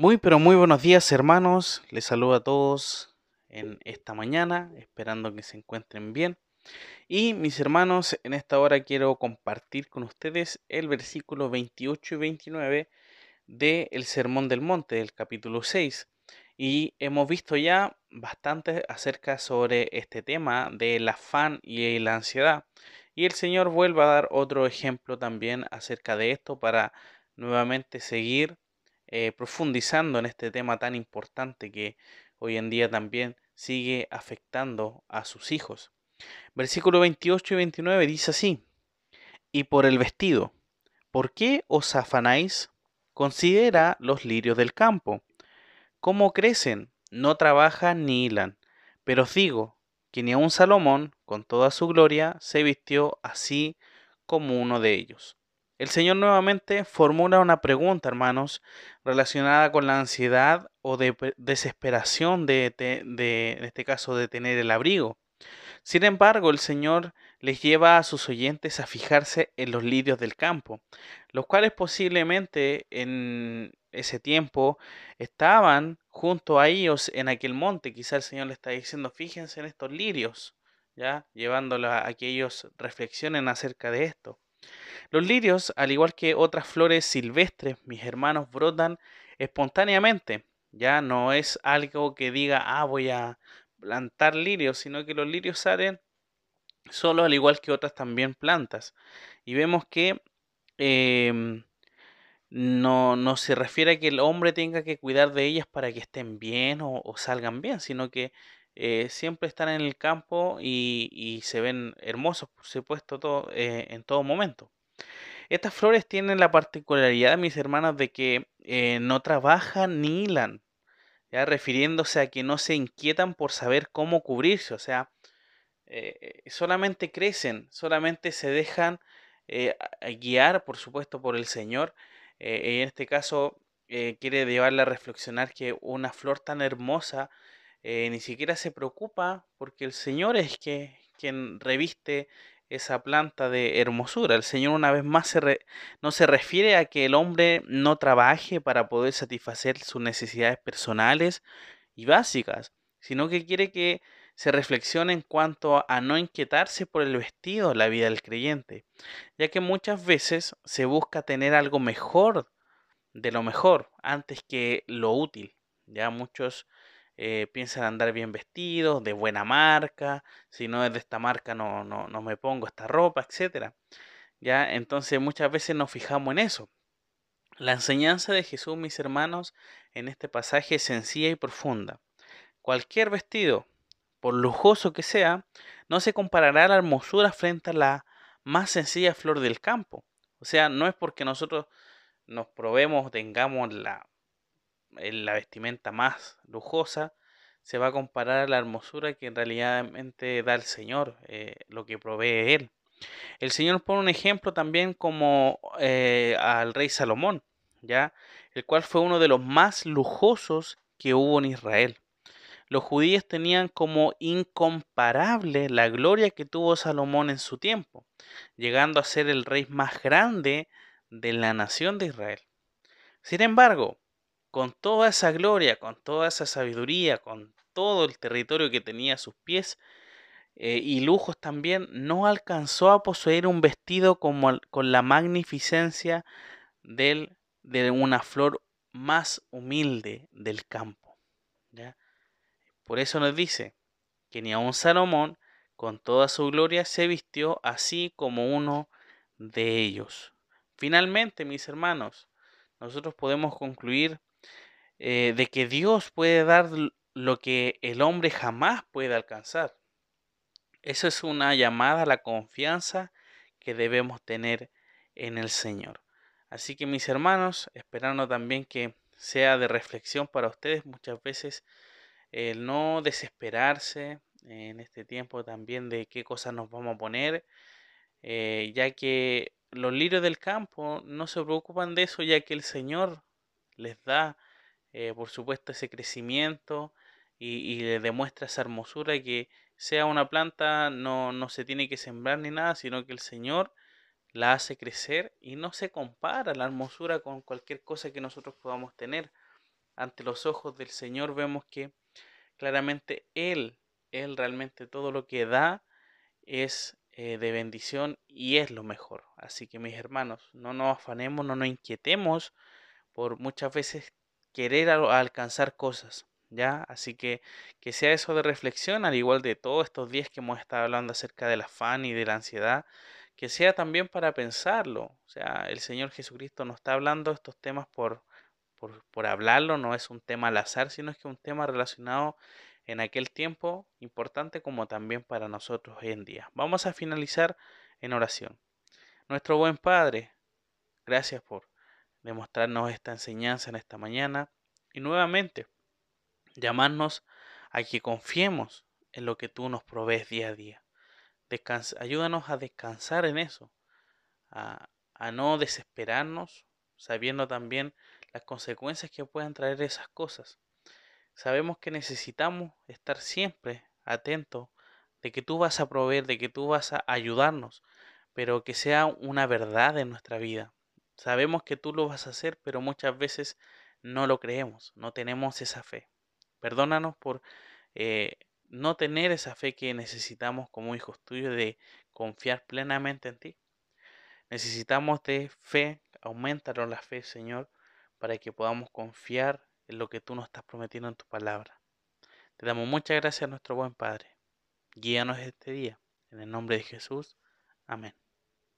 Muy, pero muy buenos días hermanos. Les saludo a todos en esta mañana, esperando que se encuentren bien. Y mis hermanos, en esta hora quiero compartir con ustedes el versículo 28 y 29 del Sermón del Monte, del capítulo 6. Y hemos visto ya bastante acerca sobre este tema del afán y la ansiedad. Y el Señor vuelve a dar otro ejemplo también acerca de esto para nuevamente seguir eh, profundizando en este tema tan importante que hoy en día también sigue afectando a sus hijos. Versículo 28 y 29 dice así, y por el vestido, ¿por qué os afanáis? Considera los lirios del campo, cómo crecen, no trabajan ni hilan, pero os digo que ni aun Salomón, con toda su gloria, se vistió así como uno de ellos. El Señor nuevamente formula una pregunta, hermanos, relacionada con la ansiedad o de desesperación de, en este caso, de tener el abrigo. Sin embargo, el Señor les lleva a sus oyentes a fijarse en los lirios del campo, los cuales posiblemente en ese tiempo estaban junto a ellos en aquel monte. Quizá el Señor les está diciendo, fíjense en estos lirios, ya llevándolos a que ellos reflexionen acerca de esto. Los lirios, al igual que otras flores silvestres, mis hermanos, brotan espontáneamente. Ya no es algo que diga, ah, voy a plantar lirios, sino que los lirios salen solo al igual que otras también plantas. Y vemos que em, no, no, se refiere a que el hombre tenga que cuidar de ellas para que estén bien o, salgan bien, sino que eh, siempre están en el campo y, se ven hermosos, por supuesto, todo, eh, en todo momento. Estas flores tienen la particularidad, mis hermanos, de que eh, no trabajan ni hilan, ya refiriéndose a que no se inquietan por saber cómo cubrirse, o sea, solamente crecen, solamente se dejan guiar, por supuesto, por el Señor. en este caso, quiere llevarle a reflexionar que una flor tan hermosa ni siquiera se preocupa porque el Señor es que, quien reviste esa planta de hermosura. El Señor una vez más no se refiere a que el hombre no trabaje para poder satisfacer sus necesidades personales y básicas, sino que quiere que se reflexione en cuanto a no inquietarse por el vestido la vida del creyente, ya que muchas veces se busca tener algo mejor de lo mejor antes que lo útil. Ya muchos eh, piensan andar bien vestidos, de buena marca, si no es de esta marca no, no, no me pongo esta ropa, etc. ¿Ya? Entonces muchas veces nos fijamos en eso. La enseñanza de Jesús, mis hermanos, en este pasaje es sencilla y profunda. Cualquier vestido, por lujoso que sea, no se comparará a la hermosura frente a la más sencilla flor del campo. O sea, no es porque nosotros nos probemos, tengamos la la vestimenta más lujosa, se va a comparar a la hermosura que en realidad da el Señor, eh, lo que provee Él. El Señor pone un ejemplo también como eh, al rey Salomón, ¿ya? el cual fue uno de los más lujosos que hubo en Israel. Los judíos tenían como incomparable la gloria que tuvo Salomón en su tiempo, llegando a ser el rey más grande de la nación de Israel. Sin embargo, con toda esa gloria, con toda esa sabiduría, con todo el territorio que tenía a sus pies eh, y lujos también, no alcanzó a poseer un vestido como, con la magnificencia del, de una flor más humilde del campo. Por eso nos dice que ni aun Salomón, con toda su gloria, se vistió así como uno de ellos. Finalmente, mis hermanos, nosotros podemos concluir eh, de que Dios puede dar lo que el hombre jamás puede alcanzar. Eso es una llamada a la confianza que debemos tener en el Señor. Así que mis hermanos, esperando también que sea de reflexión para ustedes muchas veces el no desesperarse en este tiempo también de qué cosas nos vamos a poner, eh, ya que los lirios del campo no se preocupan de eso, ya que el Señor les da eh, por supuesto, ese crecimiento y, le demuestra esa hermosura y que sea una planta no, no se tiene que sembrar ni nada, sino que el Señor la hace crecer y no se compara la hermosura con cualquier cosa que nosotros podamos tener ante los ojos del Señor vemos que claramente Él, Él realmente todo lo que da es eh, de bendición y es lo mejor. Así que mis hermanos, no nos afanemos, no nos inquietemos por muchas veces querer alcanzar cosas. ¿Ya? Así que que sea eso de reflexión, al igual de todos estos días que hemos estado hablando acerca del afán y de la ansiedad, que sea también para pensarlo. O sea, el Señor Jesucristo no está hablando estos temas por, por, por hablarlo, no es un tema al azar, sino es que un tema relacionado en aquel tiempo importante como también para nosotros hoy en día. Vamos a finalizar en oración. Nuestro buen Padre, gracias por demostrarnos esta enseñanza en esta mañana y nuevamente llamarnos a que confiemos en lo que tú nos provees día a día. ayúdanos a descansar en eso, a, a no desesperarnos, sabiendo también las consecuencias que puedan traer esas cosas. Sabemos que necesitamos estar siempre atentos de que tú vas a proveer, de que tú vas a ayudarnos, pero que sea una verdad en nuestra vida. Sabemos que tú lo vas a hacer, pero muchas veces no lo creemos, no tenemos esa fe. Perdónanos por eh, no tener esa fe que necesitamos como hijos tuyos de confiar plenamente en ti. Necesitamos de fe, aumentanos la fe, Señor, para que podamos confiar en lo que tú nos estás prometiendo en tu palabra. Te damos muchas gracias a nuestro buen Padre. Guíanos este día. En el nombre de Jesús. Amén.